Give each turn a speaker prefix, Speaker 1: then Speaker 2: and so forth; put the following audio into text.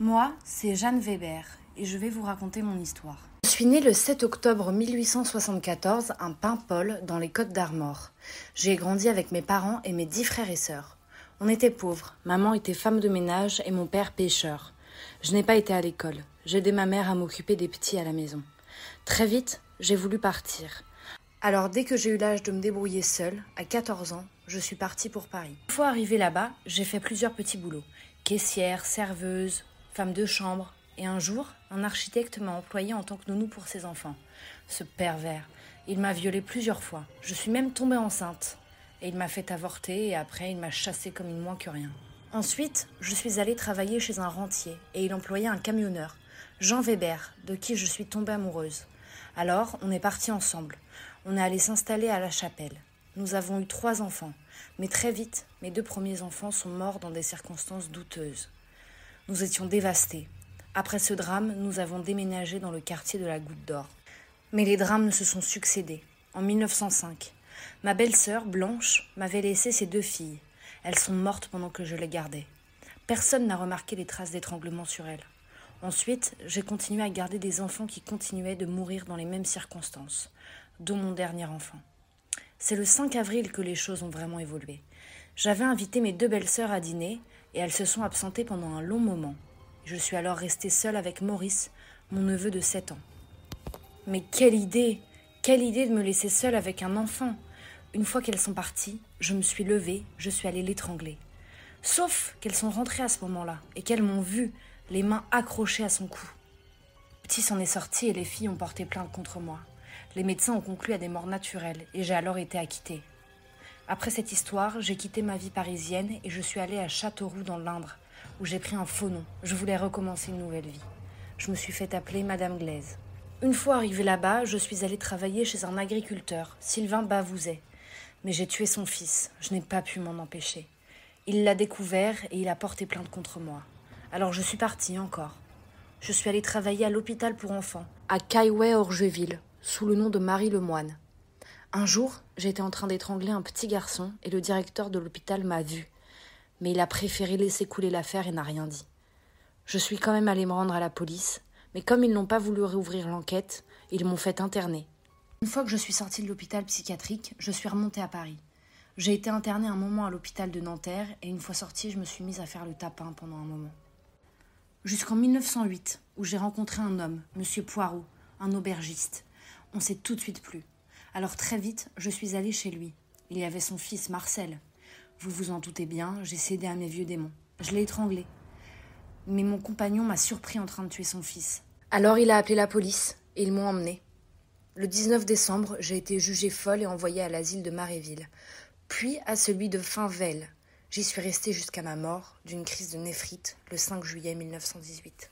Speaker 1: Moi, c'est Jeanne Weber et je vais vous raconter mon histoire. Je suis née le 7 octobre 1874 à Paimpol dans les Côtes d'Armor. J'ai grandi avec mes parents et mes dix frères et sœurs. On était pauvres, maman était femme de ménage et mon père pêcheur. Je n'ai pas été à l'école, j'ai aidé ma mère à m'occuper des petits à la maison. Très vite, j'ai voulu partir. Alors dès que j'ai eu l'âge de me débrouiller seule, à 14 ans, je suis partie pour Paris. Une fois arrivée là-bas, j'ai fait plusieurs petits boulots. Caissière, serveuse, femme de chambre. Et un jour, un architecte m'a employée en tant que nounou pour ses enfants. Ce pervers. Il m'a violée plusieurs fois. Je suis même tombée enceinte. Et il m'a fait avorter et après il m'a chassée comme une moins que rien. Ensuite, je suis allée travailler chez un rentier et il employait un camionneur, Jean Weber, de qui je suis tombée amoureuse. Alors, on est partis ensemble. On est allé s'installer à la chapelle. Nous avons eu trois enfants, mais très vite, mes deux premiers enfants sont morts dans des circonstances douteuses. Nous étions dévastés. Après ce drame, nous avons déménagé dans le quartier de la Goutte d'Or. Mais les drames se sont succédés. En 1905, ma belle-sœur, Blanche, m'avait laissé ses deux filles. Elles sont mortes pendant que je les gardais. Personne n'a remarqué les traces d'étranglement sur elles. Ensuite, j'ai continué à garder des enfants qui continuaient de mourir dans les mêmes circonstances, dont mon dernier enfant. C'est le 5 avril que les choses ont vraiment évolué. J'avais invité mes deux belles-sœurs à dîner et elles se sont absentées pendant un long moment. Je suis alors restée seule avec Maurice, mon neveu de 7 ans. Mais quelle idée Quelle idée de me laisser seule avec un enfant Une fois qu'elles sont parties, je me suis levée, je suis allée l'étrangler. Sauf qu'elles sont rentrées à ce moment-là et qu'elles m'ont vue, les mains accrochées à son cou. Petit s'en est sorti et les filles ont porté plainte contre moi. Les médecins ont conclu à des morts naturelles et j'ai alors été acquittée. Après cette histoire, j'ai quitté ma vie parisienne et je suis allée à Châteauroux dans l'Indre, où j'ai pris un faux nom. Je voulais recommencer une nouvelle vie. Je me suis fait appeler Madame Glaise. Une fois arrivée là-bas, je suis allée travailler chez un agriculteur, Sylvain Bavouzet. Mais j'ai tué son fils. Je n'ai pas pu m'en empêcher. Il l'a découvert et il a porté plainte contre moi. Alors je suis partie encore. Je suis allée travailler à l'hôpital pour enfants, à Caillouet-Orgeville, sous le nom de Marie Lemoine. Un jour, j'étais en train d'étrangler un petit garçon et le directeur de l'hôpital m'a vu. Mais il a préféré laisser couler l'affaire et n'a rien dit. Je suis quand même allée me rendre à la police, mais comme ils n'ont pas voulu réouvrir l'enquête, ils m'ont fait interner. Une fois que je suis sortie de l'hôpital psychiatrique, je suis remontée à Paris. J'ai été internée un moment à l'hôpital de Nanterre et une fois sortie, je me suis mise à faire le tapin pendant un moment jusqu'en 1908, où j'ai rencontré un homme, M. Poirot, un aubergiste. On s'est tout de suite plu. Alors très vite, je suis allée chez lui. Il y avait son fils, Marcel. Vous vous en doutez bien, j'ai cédé à mes vieux démons. Je l'ai étranglé. Mais mon compagnon m'a surpris en train de tuer son fils. Alors il a appelé la police et ils m'ont emmené. Le 19 décembre, j'ai été jugée folle et envoyée à l'asile de Maréville, puis à celui de Finvel, J'y suis restée jusqu'à ma mort d'une crise de néphrite le 5 juillet 1918.